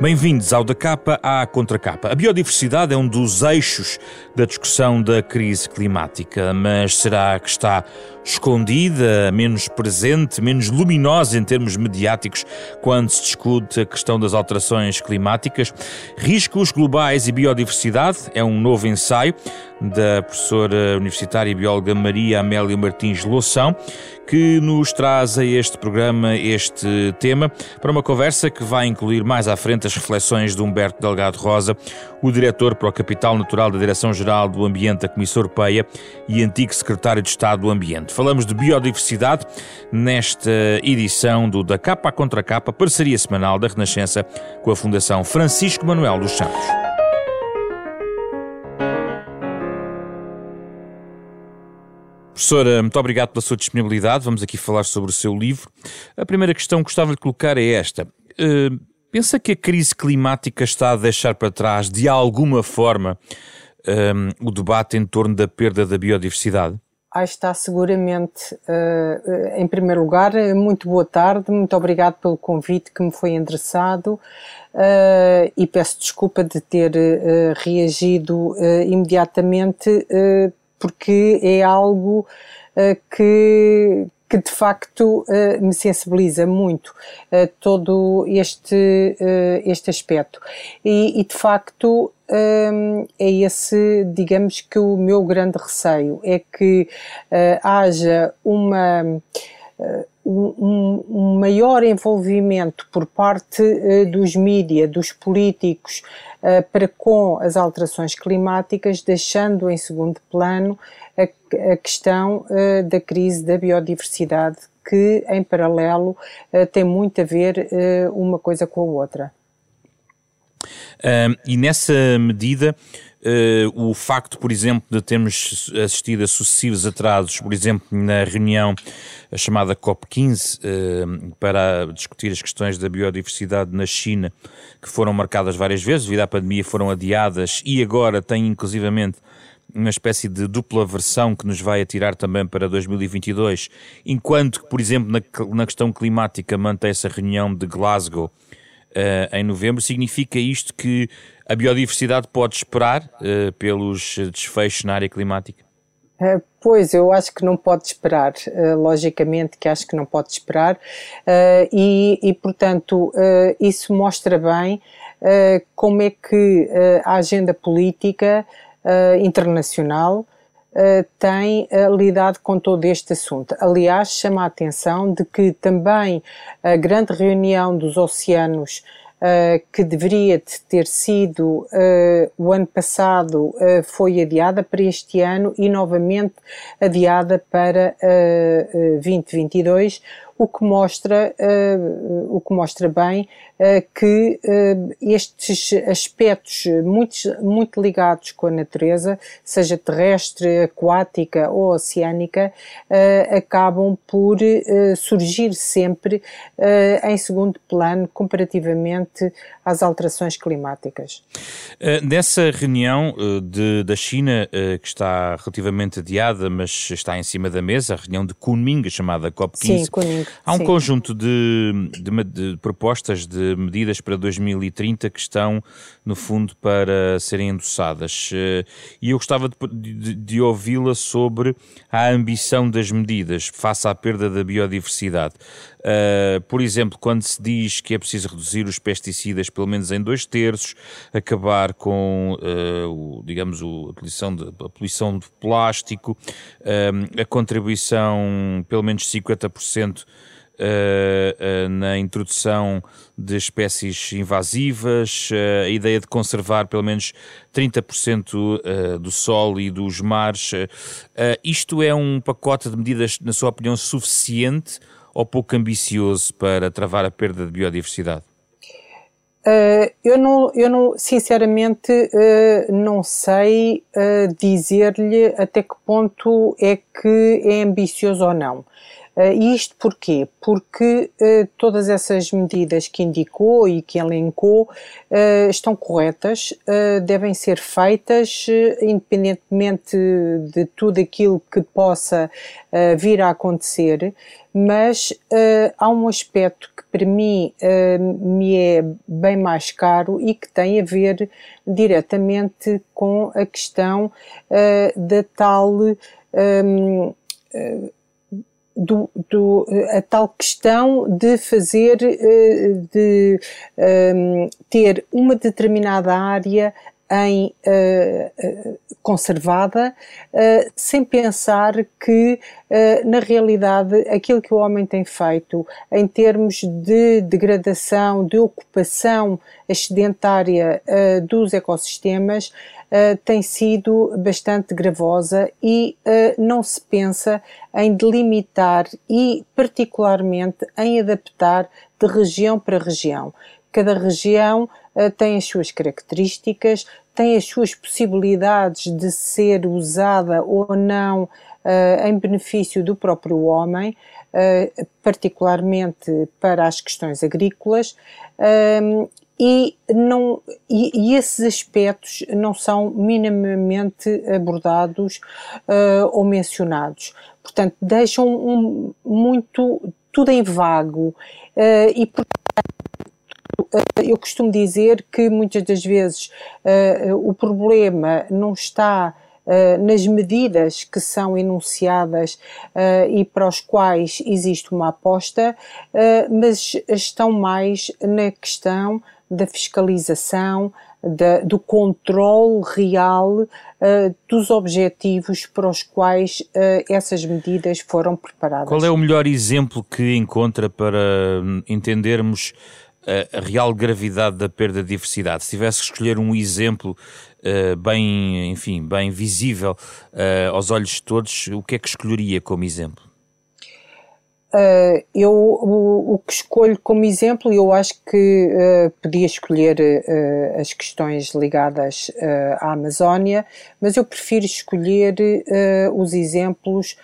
Bem-vindos ao Da Capa à Contracapa. A biodiversidade é um dos eixos da discussão da crise climática, mas será que está escondida, menos presente, menos luminosa em termos mediáticos quando se discute a questão das alterações climáticas? Riscos globais e biodiversidade é um novo ensaio da professora universitária e bióloga Maria Amélia Martins Loução, que nos traz a este programa este tema para uma conversa que vai incluir mais à frente as reflexões de Humberto Delgado Rosa, o diretor para o Capital Natural da Direção-Geral do Ambiente da Comissão Europeia e antigo secretário de Estado do Ambiente. Falamos de biodiversidade nesta edição do Da Capa à Contra Capa, parceria semanal da Renascença com a Fundação Francisco Manuel dos Santos. Professora, muito obrigado pela sua disponibilidade. Vamos aqui falar sobre o seu livro. A primeira questão que gostava de colocar é esta. Uh, pensa que a crise climática está a deixar para trás, de alguma forma, um, o debate em torno da perda da biodiversidade? Ah, está seguramente. Uh, em primeiro lugar, muito boa tarde, muito obrigado pelo convite que me foi endereçado uh, e peço desculpa de ter uh, reagido imediatamente porque é algo que, que de facto uh, me sensibiliza muito uh, todo este, este aspecto. E, e de facto é esse, digamos que o meu grande receio, é que haja uma um, um, maior envolvimento por parte uh, dos mídias, dos políticos, uh, para com as alterações climáticas, deixando em segundo plano a, a questão uh, da crise da biodiversidade, que em paralelo tem muito a ver uma coisa com a outra. e nessa medida, o facto, por exemplo, de termos assistido a sucessivos atrasos, por exemplo, na reunião chamada COP15, uh, para discutir as questões da biodiversidade na China, que foram marcadas várias vezes, devido à pandemia foram adiadas e agora tem inclusivamente uma espécie de dupla versão que nos vai atirar também para 2022, enquanto que, por exemplo, na, na questão climática mantém-se a reunião de Glasgow uh, em novembro, significa isto que a biodiversidade pode esperar uh, pelos desfechos na área climática? Uh, pois, eu acho que não pode esperar, logicamente que acho que não pode esperar, e, e, portanto, isso mostra bem como é que a agenda política internacional Uh, tem uh, lidado com todo este assunto. Aliás, chama a atenção de que também a grande reunião dos oceanos uh, que deveria ter sido uh, o ano passado uh, foi adiada para este ano e novamente adiada para 2022, o que mostra, o que mostra bem que estes aspectos muito, muito ligados com a natureza, seja terrestre, aquática ou oceânica, acabam por surgir sempre em segundo plano comparativamente às alterações climáticas. Nessa reunião de, da China, que está relativamente adiada, mas está em cima da mesa, a reunião de Kunming, chamada COP15, sim, Kunming, há um sim. conjunto de, de, de, propostas de medidas para 2030 que estão, no fundo, para serem endossadas. e eu gostava de, de ouvi-la sobre a ambição das medidas face à perda da biodiversidade. por exemplo, quando se diz que é preciso reduzir os pesticidas pesticidas pelo menos em dois terços, acabar com, uh, o, digamos, o, a, poluição de, a poluição de plástico, uh, a contribuição pelo menos 50% Uh, uh, na introdução de espécies invasivas, uh, a ideia de conservar pelo menos 30% do solo e dos mares. isto é um pacote de medidas, na sua opinião, suficiente ou pouco ambicioso para travar a perda de biodiversidade? Uh, eu, não, eu não, sinceramente, uh, não sei uh, dizer-lhe até que ponto é que é ambicioso ou não. E isto porquê? Porque todas essas medidas que indicou e que elencou estão corretas, devem ser feitas independentemente de tudo aquilo que possa vir a acontecer mas há um aspecto que para mim me é bem mais caro e que tem a ver diretamente com a questão da tal um, do, do, a tal questão de fazer, de um, ter uma determinada área em uh, conservada, uh, sem pensar que, na realidade, aquilo que o homem tem feito em termos de degradação, de ocupação excedentária dos ecossistemas, tem sido bastante gravosa e não se pensa em delimitar e, particularmente, em adaptar de região para região. Cada região uh, tem as suas características, tem as suas possibilidades de ser usada ou não uh, em benefício do próprio homem, uh, particularmente para as questões agrícolas. e, não, e, e, esses aspectos não são minimamente abordados uh, ou mencionados. Portanto, deixam um, muito tudo em vago e, portanto, eu costumo dizer que muitas das vezes uh, o problema não está uh, nas medidas que são enunciadas uh, e para os quais existe uma aposta, mas estão mais na questão da fiscalização, da, do controle real uh, dos objetivos para os quais uh, essas medidas foram preparadas. Qual é o melhor exemplo que encontra para hum, entendermos a, a real gravidade da perda de diversidade. Se tivesse que escolher um exemplo uh, bem, enfim, bem visível uh, aos olhos de todos, o que é que escolheria como exemplo? Uh, eu o, o, que escolho como exemplo, eu acho que uh, podia escolher uh, as questões ligadas à Amazónia, mas eu prefiro escolher os exemplos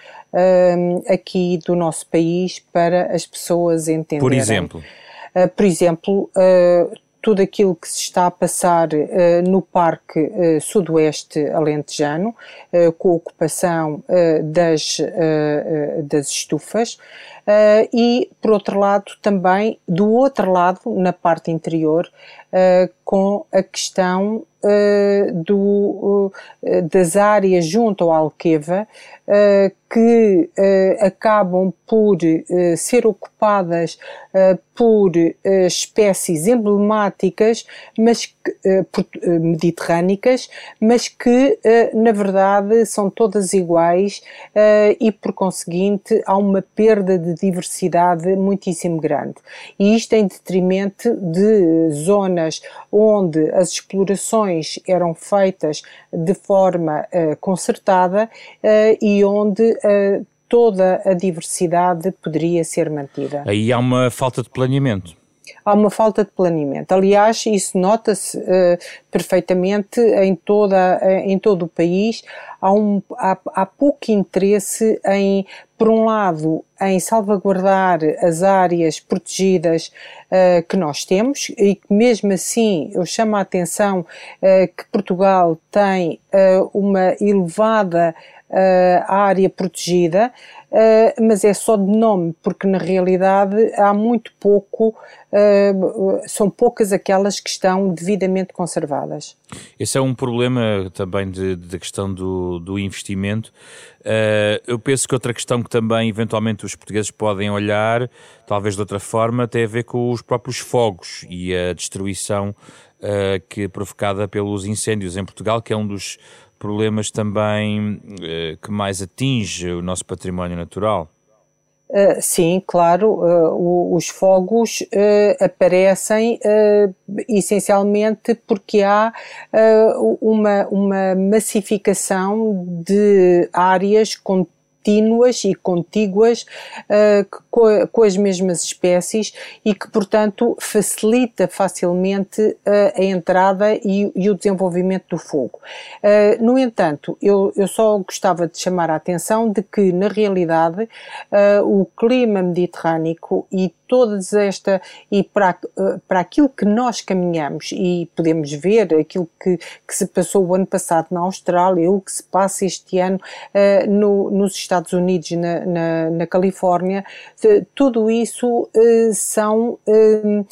aqui do nosso país para as pessoas entenderem. Por exemplo. Uh, por exemplo, uh, tudo aquilo que se está a passar uh, no Parque uh, Sudoeste Alentejano, uh, com a ocupação das, das estufas, e, por outro lado, também do outro lado, na parte interior, com a questão do, das áreas junto ao Alqueva, que acabam por ser ocupadas por espécies emblemáticas, mas mediterrânicas, mas que na verdade são todas iguais e por conseguinte há uma perda de diversidade muitíssimo grande. E isto em detrimento de zonas onde as explorações eram feitas de forma concertada e onde toda a diversidade poderia ser mantida. Aí há uma falta de planeamento há uma falta de planeamento. Aliás, isso nota-se uh, perfeitamente em, toda, uh, em todo o país. Há, um, há, há pouco interesse em, por um lado, em salvaguardar as áreas protegidas uh, que nós temos e que mesmo assim eu chamo a atenção que Portugal tem uma elevada área protegida, uh, mas é só de nome, porque na realidade há muito pouco, uh, são poucas aquelas que estão devidamente conservadas. Esse é um problema também da questão do, do investimento. Eu penso que outra questão que também eventualmente os portugueses podem olhar, talvez de outra forma, tem a ver com os próprios fogos e a destruição que é provocada pelos incêndios em Portugal, que é um dos problemas também uh, que mais atinge o nosso património natural? Uh, sim, claro, uh, os fogos aparecem essencialmente porque há uma, uma massificação de áreas com contínuas e contíguas uh, com, com, as mesmas espécies e que, portanto, facilita facilmente uh, a entrada e, e, o desenvolvimento do fogo. Uh, no entanto, eu, eu só gostava de chamar a atenção de que, na realidade, o clima mediterrâneo e todas esta e para, para aquilo que nós caminhamos e podemos ver aquilo que, que se passou o ano passado na Austrália, o que se passa este ano no, nos Estados Unidos, na, na, na Califórnia, tudo isso uh, são uh,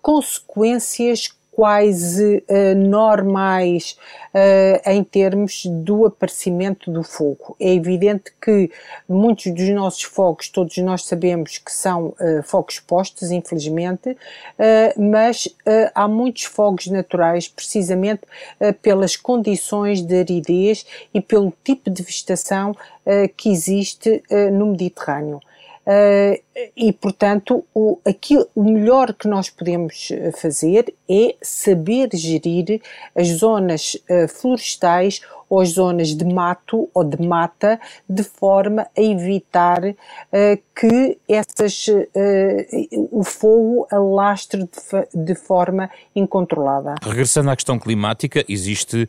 consequências quase uh, normais uh, em termos do aparecimento do fogo. É evidente que muitos dos nossos fogos, todos nós sabemos que são uh, fogos postos, infelizmente, mas há muitos fogos naturais precisamente pelas condições de aridez e pelo tipo de vegetação que existe no Mediterrâneo. Uh, e, portanto, o, aquilo, o melhor que nós podemos eh, fazer é saber gerir as zonas uh, florestais ou as zonas de mato ou de mata de forma a evitar que essas, o fogo alastre de, forma incontrolada. Regressando à questão climática, existe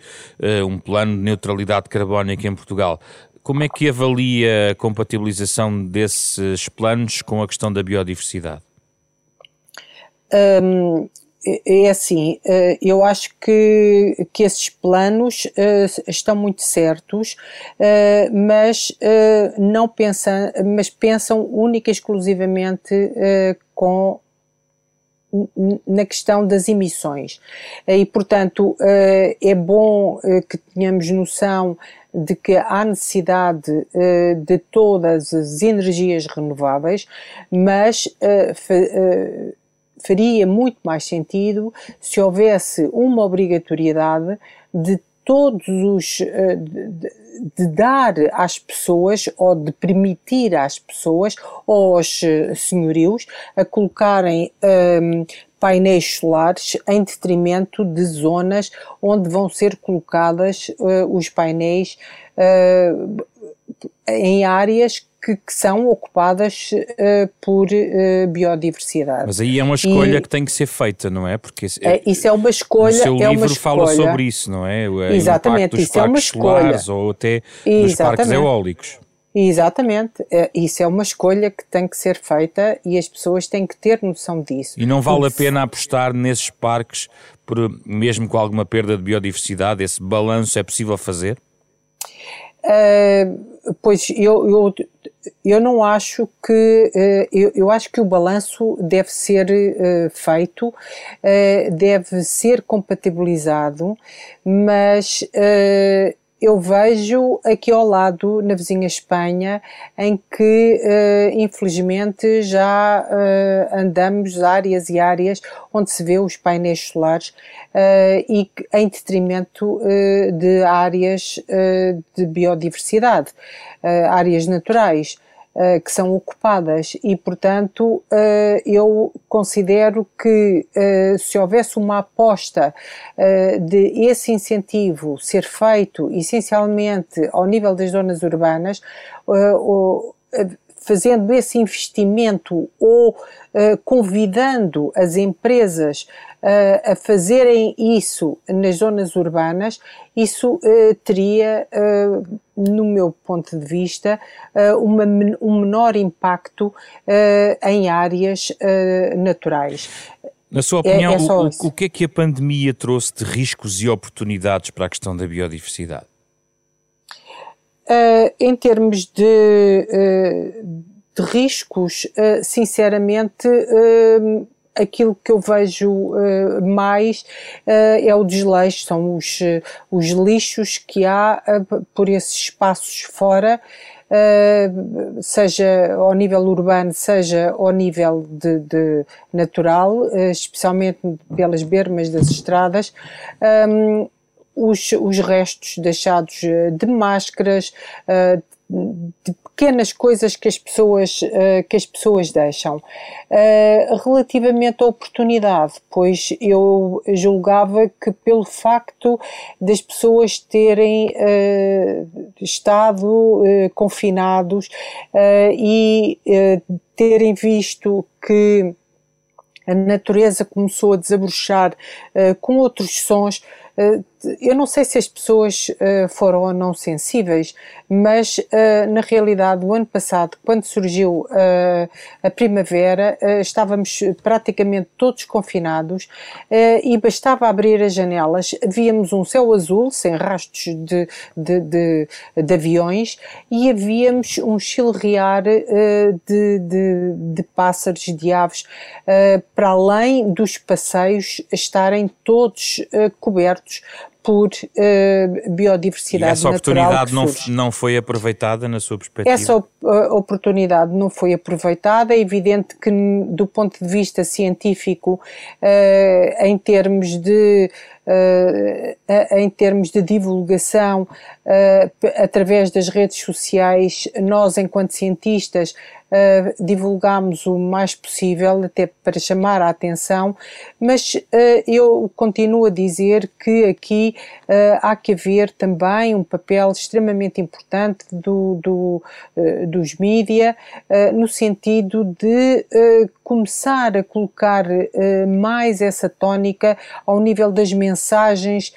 um plano de neutralidade carbónica em Portugal. Como é que avalia a compatibilização desses planos com a questão da biodiversidade? Um, é, é assim, eh, eu acho que, que esses planos eh, estão muito certos, eh, mas não pensam, mas pensam única e exclusivamente com na questão das emissões. E, portanto, é bom que tenhamos noção de que há necessidade de todas as energias renováveis, mas faria muito mais sentido se houvesse uma obrigatoriedade de todos os. De, dar às pessoas ou de permitir às pessoas ou aos senhorios a colocarem um, painéis solares em detrimento de zonas onde vão ser colocadas uh, os painéis uh, em áreas que, que, são ocupadas uh, por uh, biodiversidade. Mas aí é uma escolha e, que tem que ser feita, não é? Porque é, isso é uma escolha. O seu é livro fala sobre isso, não é? Exatamente, isso é uma escolha. ou até Exatamente. dos parques eólicos. Exatamente, é, isso é uma escolha que tem que ser feita e as pessoas têm que ter noção disso. E não vale a pena apostar nesses parques, por, mesmo com alguma perda de biodiversidade? Esse balanço é possível fazer? Uh, pois eu, eu, eu não acho que uh, eu, eu, acho que o balanço deve ser uh, feito, deve ser compatibilizado, mas eu vejo aqui ao lado, na vizinha Espanha, em que uh, infelizmente já uh, andamos áreas e áreas onde se vê os painéis solares uh, e em detrimento de áreas de biodiversidade, áreas naturais. Uh, que são ocupadas. E, portanto, uh, eu considero que uh, se houvesse uma aposta de esse incentivo ser feito essencialmente ao nível das zonas urbanas, fazendo esse investimento ou convidando as empresas uh, a fazerem isso nas zonas urbanas, isso uh, teria, uh, no meu ponto de vista, uma, um menor impacto em áreas naturais. Na sua opinião, é, é o, o, que é que a pandemia trouxe de riscos e oportunidades para a questão da biodiversidade? Uh, em termos de, uh, de riscos, uh, sinceramente, aquilo que eu vejo uh, mais uh, é o desleixo, são os, uh, os lixos que há por esses espaços fora, seja ao nível urbano, seja ao nível de, de natural, especialmente pelas bermas das estradas. Um, os, os restos deixados de máscaras, de pequenas coisas que as pessoas, uh, que as pessoas deixam. Uh, relativamente à oportunidade, pois eu julgava que pelo facto das pessoas terem uh, estado confinados e terem visto que a natureza começou a desabrochar com outros sons, eu não sei se as pessoas uh, foram ou não sensíveis, mas uh, na realidade, o ano passado, quando surgiu a primavera, estávamos praticamente todos confinados e bastava abrir as janelas, víamos um céu azul, sem rastros de, de, de, de aviões, e havíamos um chilrear de, de, de, pássaros, de aves, para além dos passeios estarem todos cobertos por uh, biodiversidade e essa oportunidade não, não foi aproveitada na sua perspectiva? Essa op oportunidade não foi aproveitada. É evidente que, do ponto de vista científico, uh, em termos de Uh, em termos de divulgação através das redes sociais, nós, enquanto cientistas, uh, divulgámos o mais possível, até para chamar a atenção, mas uh, eu continuo a dizer que aqui uh, há que haver também um papel extremamente importante do, do dos mídia, no sentido de começar a colocar mais essa tónica ao nível das mensagens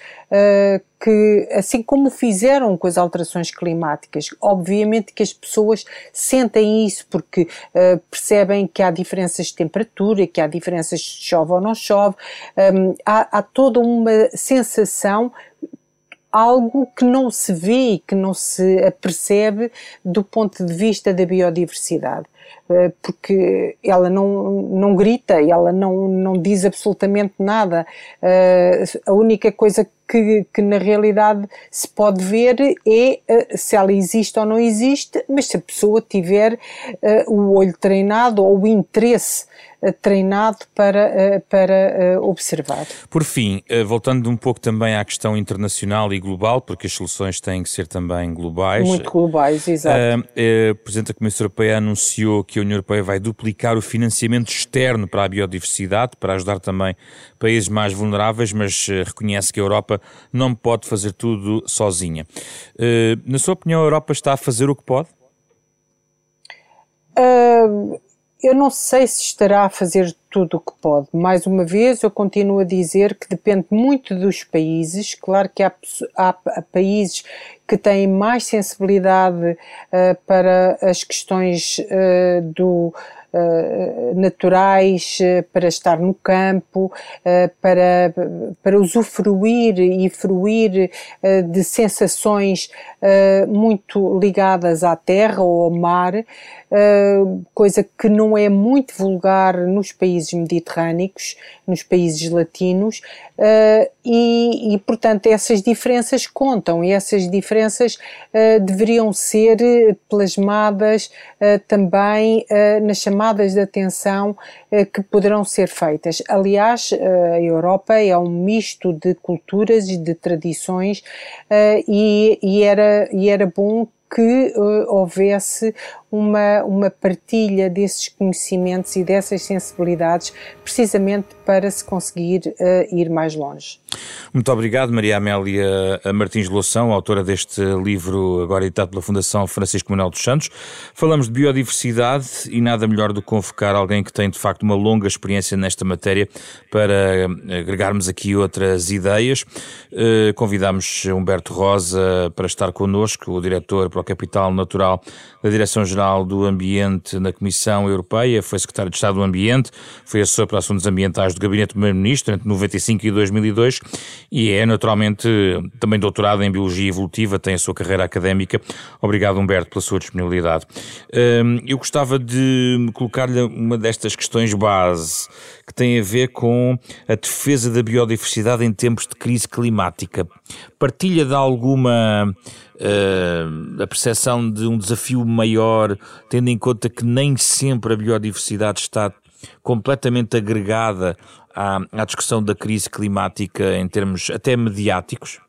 que, assim como fizeram com as alterações climáticas, obviamente que as pessoas sentem isso porque uh, percebem que há diferenças de temperatura, que há diferenças de chove ou não chove, um, há, há toda uma sensação algo que não se vê e que não se percebe do ponto de vista da biodiversidade. Eh, porque ela não, não grita, ela não, não diz absolutamente nada. Eh, a única coisa que, que, na realidade se pode ver é uh, se ela existe ou não existe, mas se a pessoa tiver uh, o olho treinado ou o interesse uh, treinado para, para observar. Por fim, voltando um pouco também à questão internacional e global, porque as soluções têm que ser também globais. Muito globais, exato. o Presidente da Comissão Europeia anunciou que a União Europeia vai duplicar o financiamento externo para a biodiversidade, para ajudar também países mais vulneráveis, mas reconhece que a Europa não pode fazer tudo sozinha. Uh, na sua opinião, a Europa está a fazer o que pode? Uh, eu não sei se estará a fazer tudo o que pode. Mais uma vez, eu continuo a dizer que depende muito dos países. Claro que há, há países que têm mais sensibilidade uh, para as questões uh, do eh, naturais eh, para estar no campo, eh, para, para usufruir e fruir de sensações muito ligadas à terra ou ao mar, coisa que não é muito vulgar nos países mediterrâneos, nos países latinos, e, e portanto essas diferenças contam e essas diferenças deveriam ser plasmadas também nas chamadas de atenção que poderão ser feitas. Aliás, a Europa é um misto de culturas e de tradições e, e, era, e era bom que uh, houvesse uma, uma partilha desses conhecimentos e dessas sensibilidades, precisamente para se conseguir uh, ir mais longe. Muito obrigado, Maria Amélia Martins Loução, autora deste livro, agora editado pela Fundação Francisco Manuel dos Santos. Falamos de biodiversidade e nada melhor do que convocar alguém que tem, de facto, uma longa experiência nesta matéria para agregarmos aqui outras ideias. Uh, convidamos Humberto Rosa para estar connosco, o diretor para o Capital Natural da Direção-Geral do Ambiente na Comissão Europeia, foi secretário de Estado do Ambiente, foi assessor para assuntos ambientais do Gabinete do Primeiro-Ministro entre 95 e 2002 e é naturalmente também doutorado em Biologia Evolutiva, tem a sua carreira académica. Obrigado, Humberto, pela sua disponibilidade. Hum, eu gostava de colocar-lhe uma destas questões base que tem a ver com a defesa da biodiversidade em tempos de crise climática. Partilha de alguma uh, a percepção de um desafio maior, tendo em conta que nem sempre a biodiversidade está completamente agregada à, à discussão da crise climática em termos até mediáticos?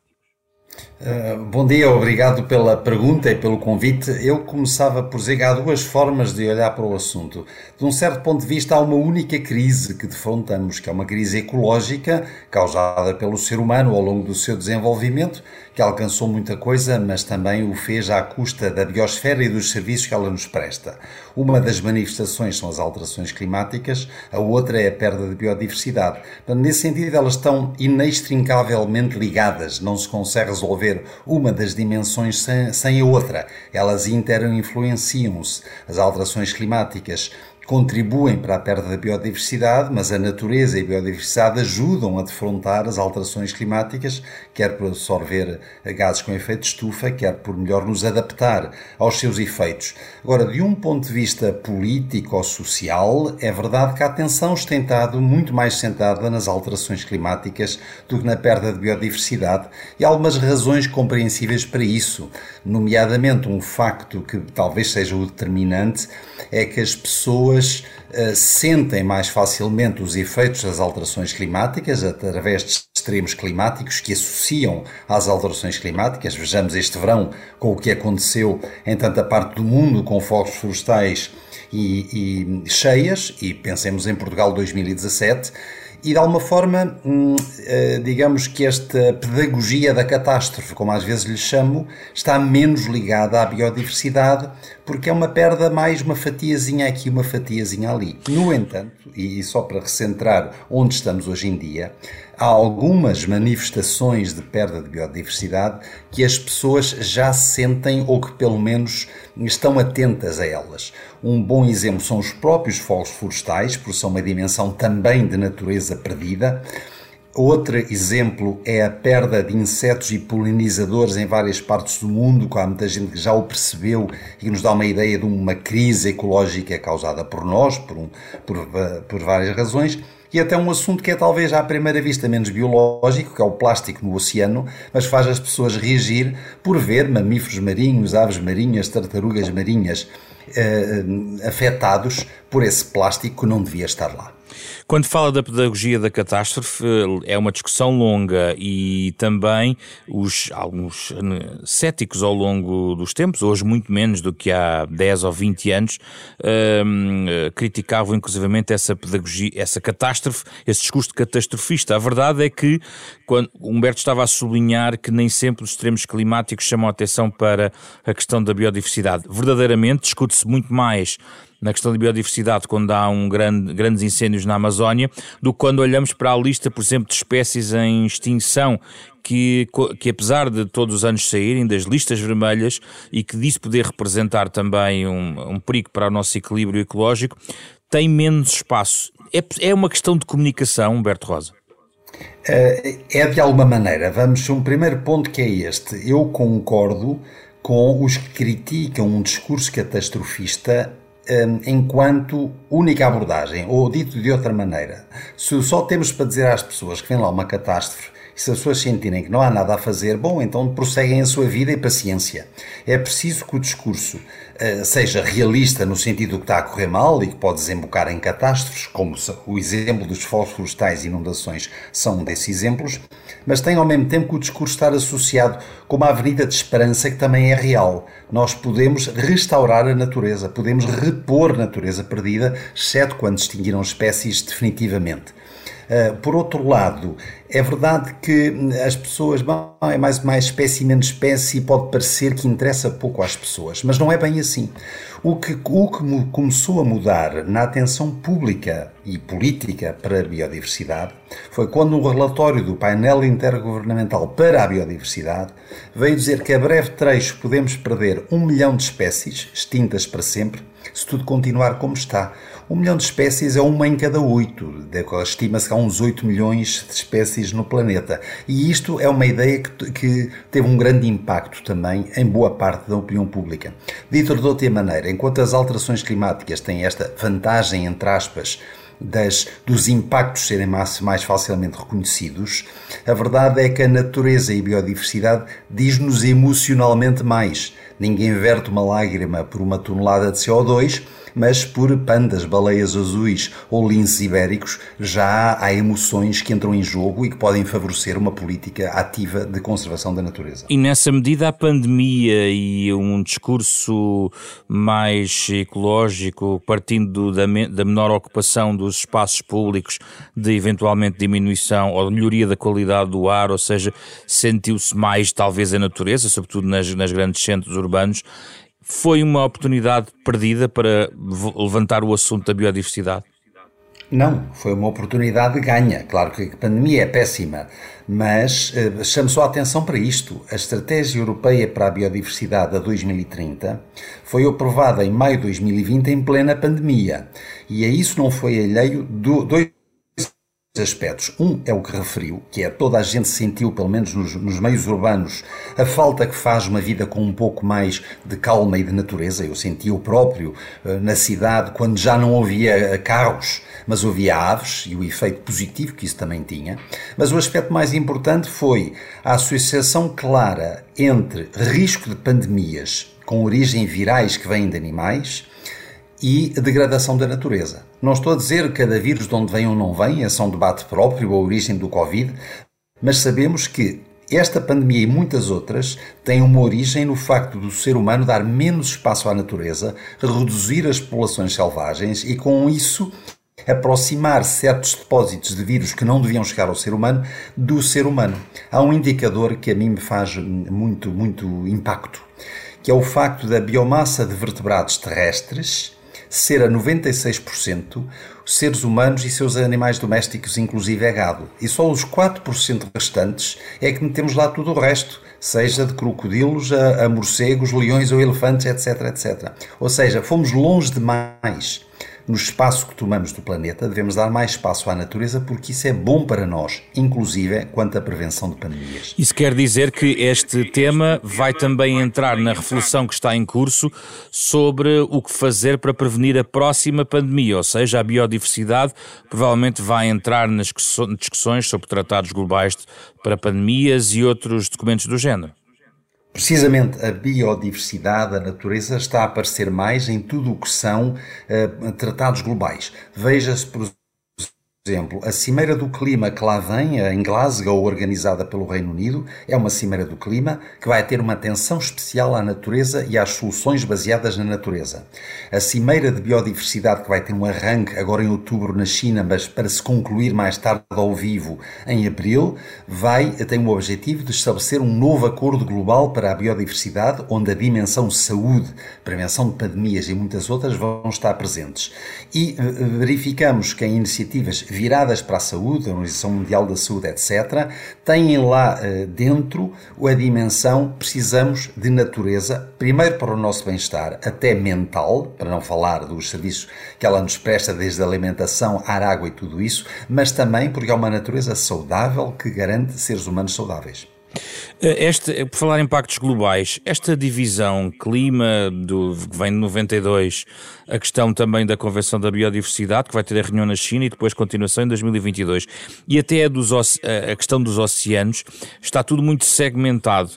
Uh, bom dia, obrigado pela pergunta e pelo convite. Eu começava por dizer que há duas formas de olhar para o assunto. De um certo ponto de vista, há uma única crise que defrontamos, que é uma crise ecológica causada pelo ser humano ao longo do seu desenvolvimento, que alcançou muita coisa, mas também o fez à custa da biosfera e dos serviços que ela nos presta. Uma das manifestações são as alterações climáticas, a outra é a perda de biodiversidade. nesse sentido, elas estão inextricavelmente ligadas, não se consegue resolver uma das dimensões sem, sem a outra. Elas interinfluenciam-se. As alterações climáticas contribuem para a perda da biodiversidade, mas a natureza e a biodiversidade ajudam a defrontar as alterações climáticas, quer por absorver gases com efeito de estufa, quer por melhor nos adaptar aos seus efeitos. Agora, de um ponto de vista político ou social, é verdade que a atenção estado muito mais centrada nas alterações climáticas do que na perda de biodiversidade e há algumas razões compreensíveis para isso, nomeadamente um facto que talvez seja o determinante é que as pessoas sentem mais facilmente os efeitos das alterações climáticas através de extremos climáticos que associam às alterações climáticas. Vejamos este verão com o que aconteceu em tanta parte do mundo com fogos florestais e, e cheias, e pensemos em Portugal 2017 e de alguma forma, hum, eh, digamos que esta pedagogia da catástrofe, como às vezes lhe chamo, está menos ligada à biodiversidade, porque é uma perda mais uma fatiazinha aqui, uma fatiazinha ali. No entanto, e só para recentrar onde estamos hoje em dia, há algumas manifestações de perda de biodiversidade que as pessoas já sentem ou que pelo menos estão atentas a elas. Um bom exemplo são os próprios fogos florestais, porque são uma dimensão também de natureza perdida. Outro exemplo é a perda de insetos e polinizadores em várias partes do mundo, que há muita gente que já o percebeu e que nos dá uma ideia de uma crise ecológica causada por nós, por, um, por, por várias razões e até um assunto que é talvez à primeira vista menos biológico, que é o plástico no oceano, mas faz as pessoas reagir por ver mamíferos marinhos, aves marinhas, tartarugas marinhas eh, afetados por esse plástico que não devia estar lá. Quando fala da pedagogia da catástrofe, é uma discussão longa e também os, alguns céticos ao longo dos tempos, hoje muito menos do que há 10 ou 20 anos, hum, criticavam inclusivamente essa pedagogia, essa catástrofe, esse discurso catastrofista. A verdade é que, quando Humberto estava a sublinhar que nem sempre os extremos climáticos chamam a atenção para a questão da biodiversidade. Verdadeiramente, discute-se muito mais na questão da biodiversidade quando há um grande, grandes incêndios na Amazónia do que quando olhamos para a lista, por exemplo, de espécies em extinção que, que apesar de todos os anos saírem das listas vermelhas e que disso poder representar também um, um perigo para o nosso equilíbrio ecológico, tem menos espaço. É, é uma questão de comunicação, Humberto Rosa? É, é de alguma maneira. Vamos, um primeiro ponto que é este. Eu concordo com os que criticam um discurso catastrofista enquanto única abordagem, ou dito de outra maneira, se só temos para dizer às pessoas que vem lá uma catástrofe e se as pessoas sentirem que não há nada a fazer, bom, então prosseguem a sua vida e paciência. É preciso que o discurso uh, seja realista no sentido que está a correr mal e que pode desembocar em catástrofes, como o exemplo dos fogos florestais e inundações são um desses exemplos, mas tem ao mesmo tempo que o discurso estar associado com uma avenida de esperança que também é real. Nós podemos restaurar a natureza, podemos repor natureza perdida, exceto quando extinguiram espécies definitivamente. Uh, por outro lado, é verdade que as pessoas, bom, é mais mais espécie menos espécie, pode parecer que interessa pouco às pessoas, mas não é bem assim. O que, o que começou a mudar na atenção pública e política para a biodiversidade foi quando um relatório do painel intergovernamental para a biodiversidade veio dizer que a breve trecho podemos perder um milhão de espécies extintas para sempre se tudo continuar como está. Um milhão de espécies é uma em cada oito. Estima-se que há uns 8 milhões de espécies no planeta. E isto é uma ideia que, que, teve um grande impacto também em boa parte da opinião pública. Dito de outra maneira, enquanto as alterações climáticas têm esta vantagem, entre aspas, das, dos impactos serem mais, mais facilmente reconhecidos, a verdade é que a natureza e a biodiversidade diz-nos emocionalmente mais. Ninguém verte uma lágrima por uma tonelada de CO2, mas por pandas, baleias azuis ou linces ibéricos já há emoções que entram em jogo e que podem favorecer uma política ativa de conservação da natureza. E nessa medida a pandemia e um discurso mais ecológico, partindo da, da menor ocupação dos espaços públicos, de eventualmente diminuição ou melhoria da qualidade do ar, ou seja, sentiu-se mais talvez a natureza, sobretudo nas, nas grandes centros urbanos, foi uma oportunidade perdida para levantar o assunto da biodiversidade? Não, foi uma oportunidade ganha. Claro que a pandemia é péssima, mas eh, chamo só a atenção para isto. A Estratégia Europeia para a Biodiversidade a 2030 foi aprovada em maio de 2020 em plena pandemia. E a isso não foi alheio do, dois aspectos. Um é o que referiu, que é toda a gente sentiu, pelo menos nos, nos, meios urbanos, a falta que faz uma vida com um pouco mais de calma e de natureza. Eu senti o próprio uh, na cidade, quando já não havia eh, carros, mas havia aves e o efeito positivo que isso também tinha. Mas o aspecto mais importante foi a associação clara entre risco de pandemias com origem virais que vêm de animais e a degradação da natureza. Não estou a dizer que cada vírus de onde vem ou não vem, esse é um debate próprio, a origem do Covid, mas sabemos que esta pandemia e muitas outras têm uma origem no facto do ser humano dar menos espaço à natureza, reduzir as populações selvagens e, com isso, aproximar certos depósitos de vírus que não deviam chegar ao ser humano do ser humano. Há um indicador que a mim me faz muito, muito impacto, que é o facto da biomassa de vertebrados terrestres ser a 96% seres humanos e seus animais domésticos, inclusive é gado. E só os 4% restantes é que metemos lá tudo o resto, seja de crocodilos a, a morcegos, leões ou elefantes, etc, etc. Ou seja, fomos longe demais no espaço que tomamos do planeta, devemos dar mais espaço à natureza porque isso é bom para nós, inclusive quanto à prevenção de pandemias. Isso quer dizer que este tema vai também entrar na reflexão que está em curso sobre o que fazer para prevenir a próxima pandemia, ou seja, a biodiversidade provavelmente vai entrar nas discussões sobre tratados globais para pandemias e outros documentos do género. Precisamente a biodiversidade, a natureza, está a aparecer mais em tudo o que são uh, tratados globais. Veja-se, por exemplo, a Cimeira do Clima que lá vem, em Glasgow, organizada pelo Reino Unido, é uma Cimeira do Clima que vai ter uma atenção especial à natureza e às soluções baseadas na natureza. A Cimeira de Biodiversidade, que vai ter um arranque agora em outubro na China, mas para se concluir mais tarde ao vivo em abril, vai tem o objetivo de estabelecer um novo acordo global para a biodiversidade, onde a dimensão saúde, prevenção de pandemias e muitas outras vão estar presentes. E eh, verificamos que em iniciativas viradas para a saúde, a Organização Mundial da Saúde, etc., têm lá uh, dentro a dimensão precisamos de natureza, primeiro para o nosso bem-estar, até mental, para não falar dos serviços que ela nos presta, desde alimentação, ar, água e tudo isso, mas também porque é uma natureza saudável que garante seres humanos saudáveis. Eh, este, eh, por falar em impactos globais, esta divisão clima do, que vem de 92, a questão também da Convenção da Biodiversidade, que vai ter a reunião na China e depois continuação em 2022, e até a, dos, a questão dos oceanos, está tudo muito segmentado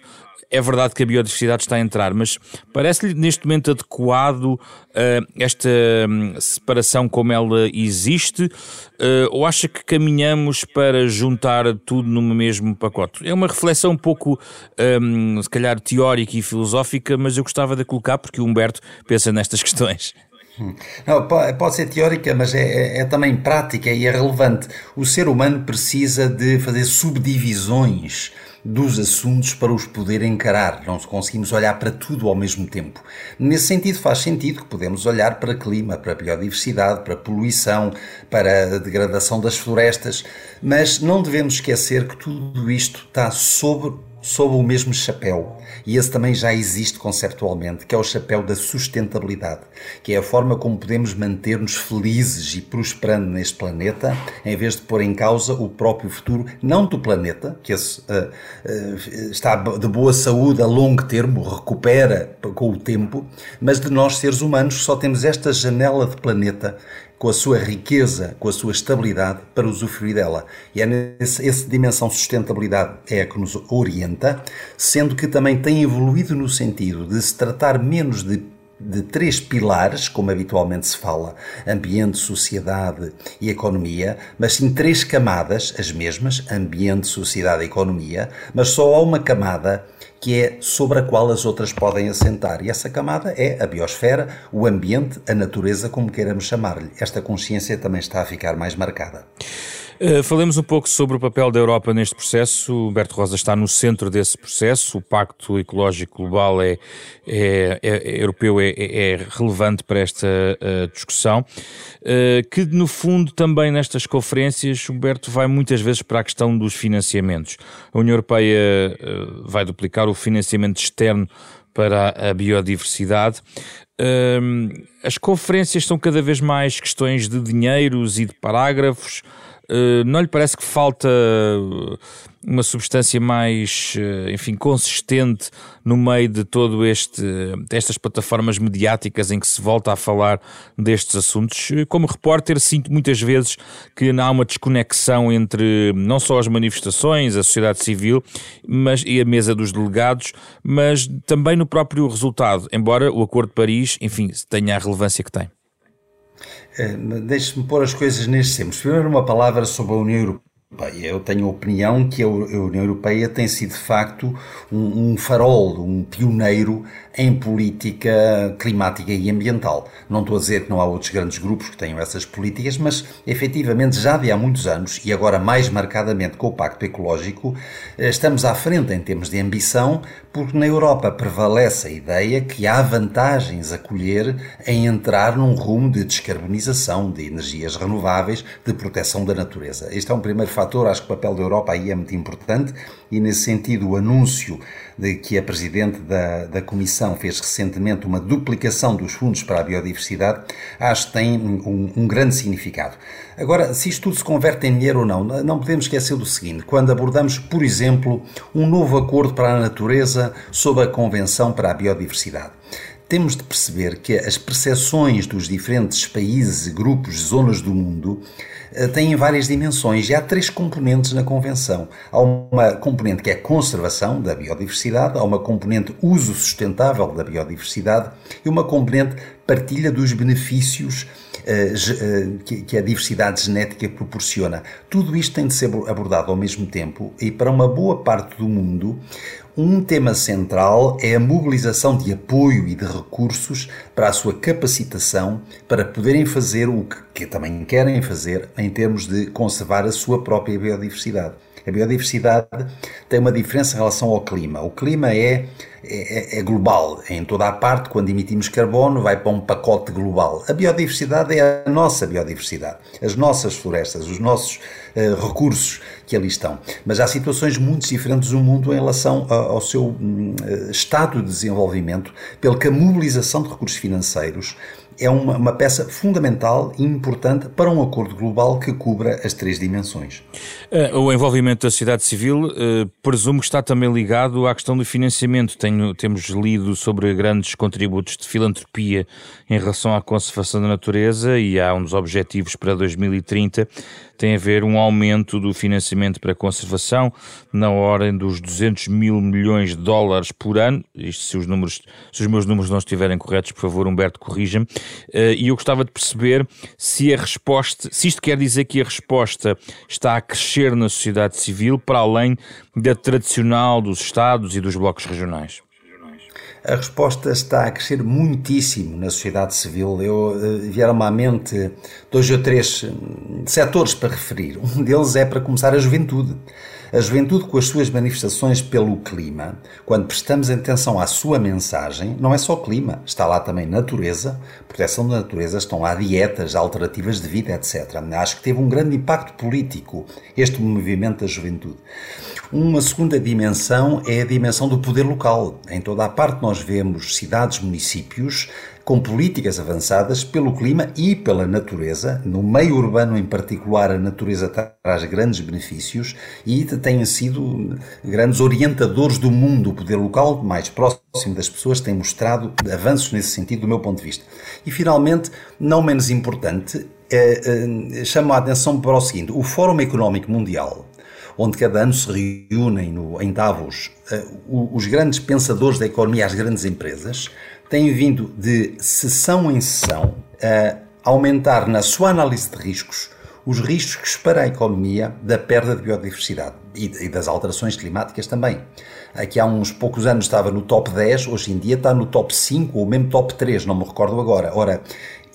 é verdade que a biodiversidade está a entrar, mas parece-lhe neste momento adequado uh, esta um, separação como ela existe? Uh, ou acha que caminhamos para juntar tudo num mesmo pacote? É uma reflexão um pouco, um, se calhar, teórica e filosófica, mas eu gostava de colocar porque o Humberto pensa nestas questões. Não, pode ser teórica, mas é, é, é, também prática e é relevante. O ser humano precisa de fazer subdivisões dos assuntos para os poder encarar. Não conseguimos olhar para tudo ao mesmo tempo. Nesse sentido, faz sentido que podemos olhar para clima, para biodiversidade, para poluição, para a degradação das florestas, mas não devemos esquecer que tudo isto está sobre sob o mesmo chapéu, e esse também já existe conceptualmente, que é o chapéu da sustentabilidade, que é a forma como podemos manter-nos felizes e prosperando neste planeta, em vez de pôr em causa o próprio futuro, não do planeta, que esse, uh, uh, está de boa saúde a longo termo, recupera com o tempo, mas de nós seres humanos que só temos esta janela de planeta com a sua riqueza, com a sua estabilidade, para usufruir dela. E é nessa essa dimensão sustentabilidade é a que nos orienta, sendo que também tem evoluído no sentido de se tratar menos de de três pilares, como habitualmente se fala, ambiente, sociedade e economia, mas sim três camadas, as mesmas, ambiente, sociedade e economia, mas só há uma camada que é sobre a qual as outras podem assentar. E essa camada é a biosfera, o ambiente, a natureza, como queiramos chamar-lhe. Esta consciência também está a ficar mais marcada. Uh, falemos um pouco sobre o papel da Europa neste processo. O Humberto Rosa está no centro desse processo. O Pacto Ecológico Global é, é, é, é europeu é, é, relevante para esta uh, discussão, uh, que no fundo também nestas conferências, Humberto vai muitas vezes para a questão dos financiamentos. A União Europeia vai duplicar o financiamento externo para a biodiversidade. as conferências são cada vez mais questões de dinheiros e de parágrafos. Eh, não lhe parece que falta eh, uma substância mais, eh, enfim, consistente no meio de todo este destas plataformas mediáticas em que se volta a falar destes assuntos? Como repórter, sinto muitas vezes que há uma desconexão entre não só as manifestações, a sociedade civil, mas e a mesa dos delegados, mas também no próprio resultado, embora o Acordo de Paris, enfim, tenha a relevância que tem. Eh, deixe-me pôr as coisas nestes termos. Primeiro, uma palavra sobre a União Europeia. Eu tenho a opinião que a União Europeia tem sido de facto um, um, farol, um pioneiro em política climática e ambiental. Não estou a dizer que não há outros grandes grupos que tenham essas políticas, mas efetivamente já de há muitos anos e agora mais marcadamente com o Pacto Ecológico, eh, estamos à frente em termos de ambição, porque na Europa prevalece a ideia que há vantagens a colher em entrar num rumo de descarbonização, de energias renováveis, de proteção da natureza. Este é um primeiro fator, acho que o papel da Europa aí é muito importante e, nesse sentido, o anúncio de que a Presidente da, da Comissão fez recentemente uma duplicação dos fundos para a biodiversidade, acho que tem um, um grande significado. Agora, se isto tudo se converte em dinheiro ou não, não podemos esquecer do seguinte: quando abordamos, por exemplo, um novo acordo para a natureza sob a Convenção para a Biodiversidade temos de perceber que as percepções dos diferentes países, grupos, zonas do mundo têm várias dimensões e há três componentes na Convenção. Há uma componente que é conservação da biodiversidade, há uma componente uso sustentável da biodiversidade e uma componente partilha dos benefícios eh, eh, que a diversidade genética proporciona. Tudo isto tem de ser abordado ao mesmo tempo e para uma boa parte do mundo um tema central é a mobilização de apoio e de recursos para a sua capacitação para poderem fazer o que também querem fazer em termos de conservar a sua própria biodiversidade. A biodiversidade tem uma diferença em relação ao clima. O clima é, é, é, global. Em toda a parte, quando emitimos carbono, vai para um pacote global. A biodiversidade é a nossa biodiversidade. As nossas florestas, os nossos uh, recursos que ali estão. Mas há situações muito diferentes no mundo em relação ao seu uh, estado de desenvolvimento, pelo que a mobilização de recursos financeiros é uma, uma, peça fundamental e importante para um acordo global que cubra as três dimensões. Eh, o envolvimento da sociedade civil uh, presumo que está também ligado à questão do financiamento. Tenho, temos lido sobre grandes contributos de filantropia em relação à conservação da natureza e há um dos objetivos para 2030 tem a ver um aumento do financiamento para a conservação na ordem dos 200 mil milhões de dólares por ano. Isto se os números, se os meus números não estiverem corretos, por favor, Humberto, corrija-me. Uh, e eu gostava de perceber se a resposta, se isto quer dizer que a resposta está a crescer na sociedade civil para além da tradicional dos Estados e dos blocos regionais. A resposta está a crescer muitíssimo na sociedade civil. Eu uh, vieram-me à mente dois ou três hum, setores para referir. Um deles é, para começar, a juventude. A juventude, com as suas manifestações pelo clima, quando prestamos atenção à sua mensagem, não é só clima, está lá também natureza, proteção da natureza, estão lá dietas, alternativas de vida, etc. Acho que teve um grande impacto político este movimento da juventude. Uma segunda dimensão é a dimensão do poder local. Em toda a parte nós vemos cidades, municípios com políticas avançadas pelo clima e pela natureza. No meio urbano, em particular, a natureza traz grandes benefícios e têm sido grandes orientadores do mundo. O poder local, mais próximo das pessoas, tem mostrado avanços nesse sentido, do meu ponto de vista. E, finalmente, não menos importante, é, é, chamo a atenção para o seguinte: o Fórum Económico Mundial onde cada ano se reúnem no, em Davos uh, os grandes pensadores da economia, as grandes empresas, tem vindo de sessão em sessão a aumentar na sua análise de riscos os riscos para a economia da perda de biodiversidade e das alterações climáticas também. Aqui há uns poucos anos estava no top 10, hoje em dia está no top 5 ou mesmo top 3, não me recordo agora. Ora,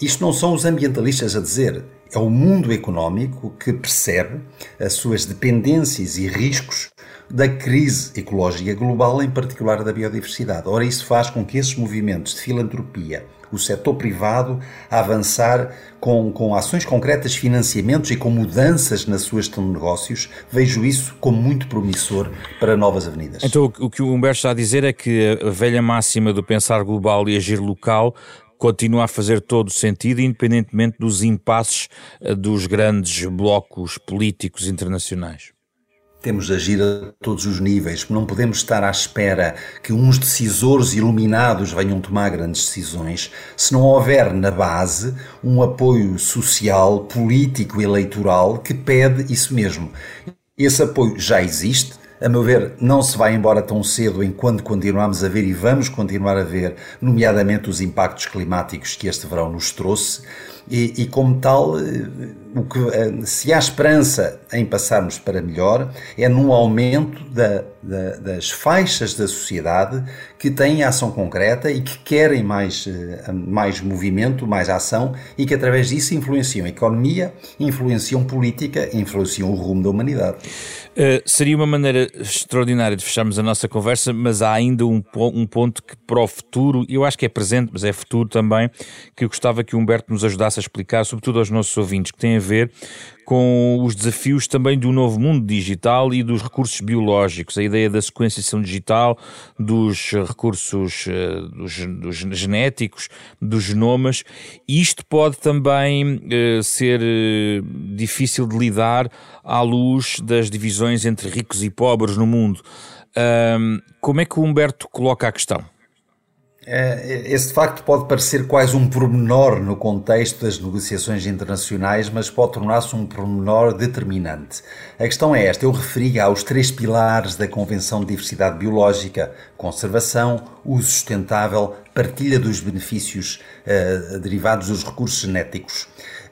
isto não são os ambientalistas a dizer, é o mundo económico que percebe as suas dependências e riscos da crise ecológica global, em particular da biodiversidade. Ora, isso faz com que esses movimentos de filantropia, o setor privado avançar com, com ações concretas, financiamentos e com mudanças nas suas negócios, vejo isso como muito promissor para novas avenidas. Então, o que o Humberto está a dizer é que a velha máxima do pensar global e agir local continua a fazer todo sentido, independentemente dos impasses eh, dos grandes blocos políticos internacionais. Temos de agir a todos os níveis. Não podemos estar à espera que uns decisores iluminados venham tomar grandes decisões se não houver na base um apoio social, político, eleitoral que pede isso mesmo. Esse apoio já existe, a meu ver, não se vai embora tão cedo enquanto continuamos a ver e vamos continuar a ver, nomeadamente os impactos climáticos que este verão nos trouxe. E, e, como tal, eh, o que, eh, se há esperança em passarmos para melhor, é num aumento da, da, das faixas da sociedade que têm ação concreta e que querem mais, eh, mais movimento, mais ação e que através disso influenciam a economia, influenciam política, influenciam o rumo da humanidade. Uh, seria uma maneira extraordinária de fecharmos a nossa conversa, mas há ainda um, um ponto que para o futuro, eu acho que é presente, mas é futuro também, que eu gostava que o Humberto nos ajudasse a explicar, sobretudo aos nossos ouvintes, que tem a ver com os desafios também do novo mundo digital e dos recursos biológicos, a ideia da sequenciação digital, dos recursos eh, dos, dos genéticos, dos genomas. Isto pode também uh, ser uh, difícil de lidar à luz das divisões entre ricos e pobres no mundo. Como é que o Humberto coloca a questão? É, esse facto pode parecer quase um pormenor no contexto das negociações internacionais, mas pode tornar-se um pormenor determinante. A questão é esta: eu referi aos três pilares da Convenção de Diversidade Biológica: conservação, uso sustentável, partilha dos benefícios uh, derivados dos recursos genéticos.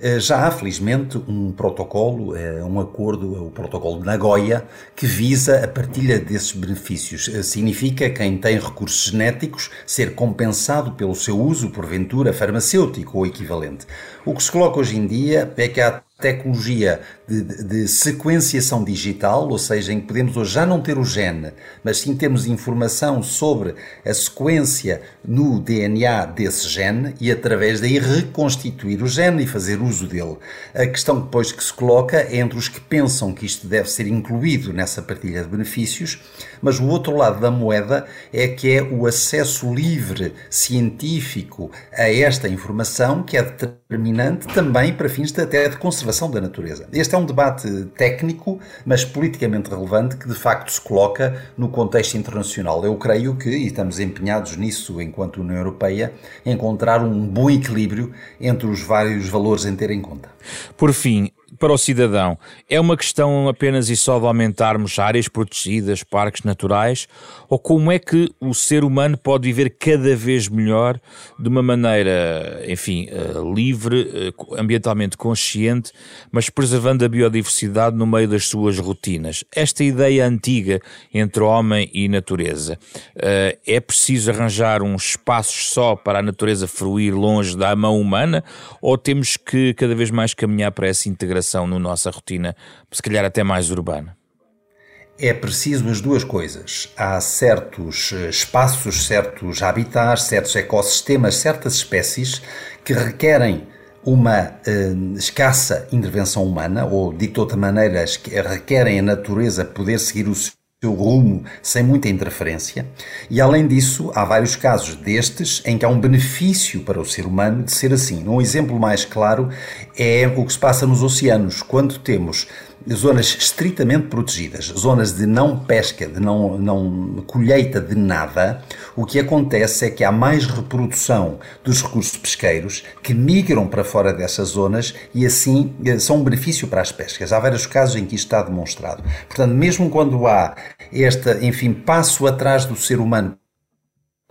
Eh, já há, felizmente, um protocolo, eh, um acordo, o protocolo de Nagoya, que visa a partilha desses benefícios. Eh, significa quem tem recursos genéticos ser compensado pelo seu uso, porventura, farmacêutico ou equivalente. O que se coloca hoje em dia é que há tecnologia de, de, sequenciação digital, ou seja, em que podemos hoje já não ter o gene, mas sim temos informação sobre a sequência no DNA desse gene e através daí reconstituir o gene e fazer uso dele. A questão depois que se coloca é entre os que pensam que isto deve ser incluído nessa partilha de benefícios, mas o outro lado da moeda é que é o acesso livre científico a esta informação que é determinante também para fins de, até de conservação da natureza. Este é um debate técnico, mas politicamente relevante, que de facto se coloca no contexto internacional. Eu creio que, e estamos empenhados nisso enquanto União Europeia, encontrar um bom equilíbrio entre os vários valores em ter em conta. Por fim, para o cidadão, é uma questão apenas e só de aumentarmos áreas protegidas, parques naturais, ou como é que o ser humano pode viver cada vez melhor de uma maneira, enfim, eh, livre, eh, ambientalmente consciente, mas preservando a biodiversidade no meio das suas rotinas? Esta ideia antiga entre homem e natureza, eh, é preciso arranjar uns espaços só para a natureza fruir longe da mão humana, ou temos que cada vez mais caminhar para essa integração? Integração na nossa rotina, se calhar até mais urbana? É preciso as duas coisas. Há certos eh, espaços, certos habitats, certos ecossistemas, certas espécies que requerem uma eh, escassa intervenção humana, ou dito de outra maneira, requerem a natureza poder seguir o seu rumo sem muita interferência. E além disso, há vários casos destes em que há um benefício para o ser humano de ser assim. Um exemplo mais claro é o que se passa nos oceanos, quando temos zonas estritamente protegidas, zonas de não pesca, de não, não colheita de nada, o que acontece é que há mais reprodução dos recursos pesqueiros que migram para fora dessas zonas e assim eh, são um benefício para as pescas. Há vários casos em que isto está demonstrado. Portanto, mesmo quando há este, enfim, passo atrás do ser humano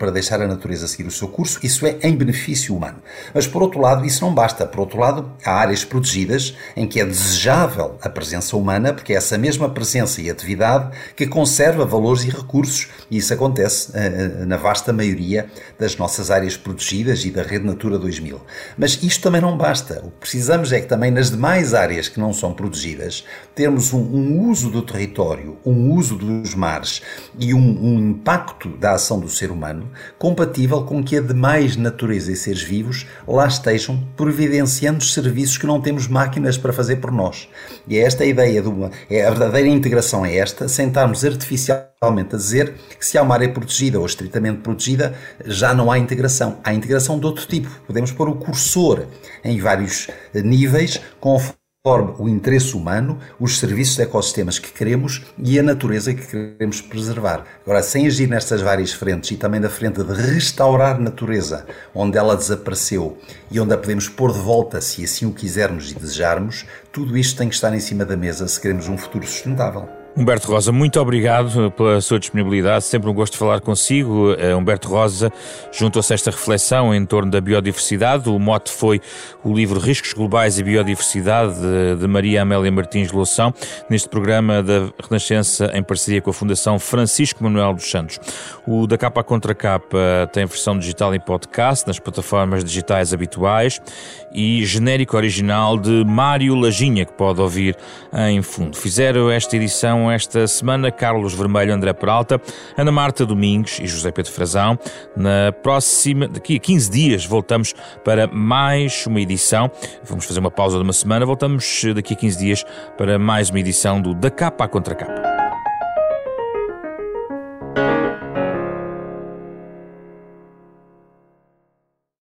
para deixar a natureza seguir o seu curso, isso é em benefício humano. Mas por outro lado, isso não basta. Por outro lado, há áreas protegidas em que é desejável a presença humana, porque é essa mesma presença e atividade que conserva valores e recursos, e isso acontece uh, na vasta maioria das nossas áreas protegidas e da Rede Natura 2000. Mas isto também não basta. O que precisamos é que também nas demais áreas que não são protegidas, temos um, um uso do território, um uso dos mares e um, um impacto da ação do ser humano compatível com que a demais natureza e seres vivos lá estejam providenciando serviços que não temos máquinas para fazer por nós. E é esta a ideia de uma. É, a verdadeira integração é esta, sentarmos artificialmente a dizer que se há uma área protegida ou estritamente protegida, já não há integração. Há integração de outro tipo. Podemos pôr o cursor em vários níveis, conforme conforme o interesse humano, os serviços de ecossistemas que queremos e a natureza que queremos preservar. Agora, sem agir nestas várias frentes e também na frente de restaurar natureza onde ela desapareceu e onde a podemos pôr de volta se assim o quisermos e desejarmos, tudo isto tem que estar em cima da mesa se queremos um futuro sustentável. Humberto Rosa, muito obrigado pela sua disponibilidade. Sempre um gosto de falar consigo. Uh, Humberto Rosa juntou-se a esta reflexão em torno da biodiversidade. O mote foi o livro Riscos Globais e Biodiversidade de, Maria Amélia Martins Loução, neste programa da Renascença em parceria com a Fundação Francisco Manuel dos Santos. O da capa contra capa tem versão digital em podcast nas plataformas digitais habituais e genérico original de Mário Lajinha, que pode ouvir em fundo. Fizeram esta edição esta semana Carlos Vermelho, André Peralta, Ana Marta Domingos e José Pedro Frazão. Na próxima, daqui a 15 dias, voltamos para mais uma edição. Vamos fazer uma pausa de uma semana, voltamos daqui a 15 dias para mais uma edição do Da Capa à Contra Capa.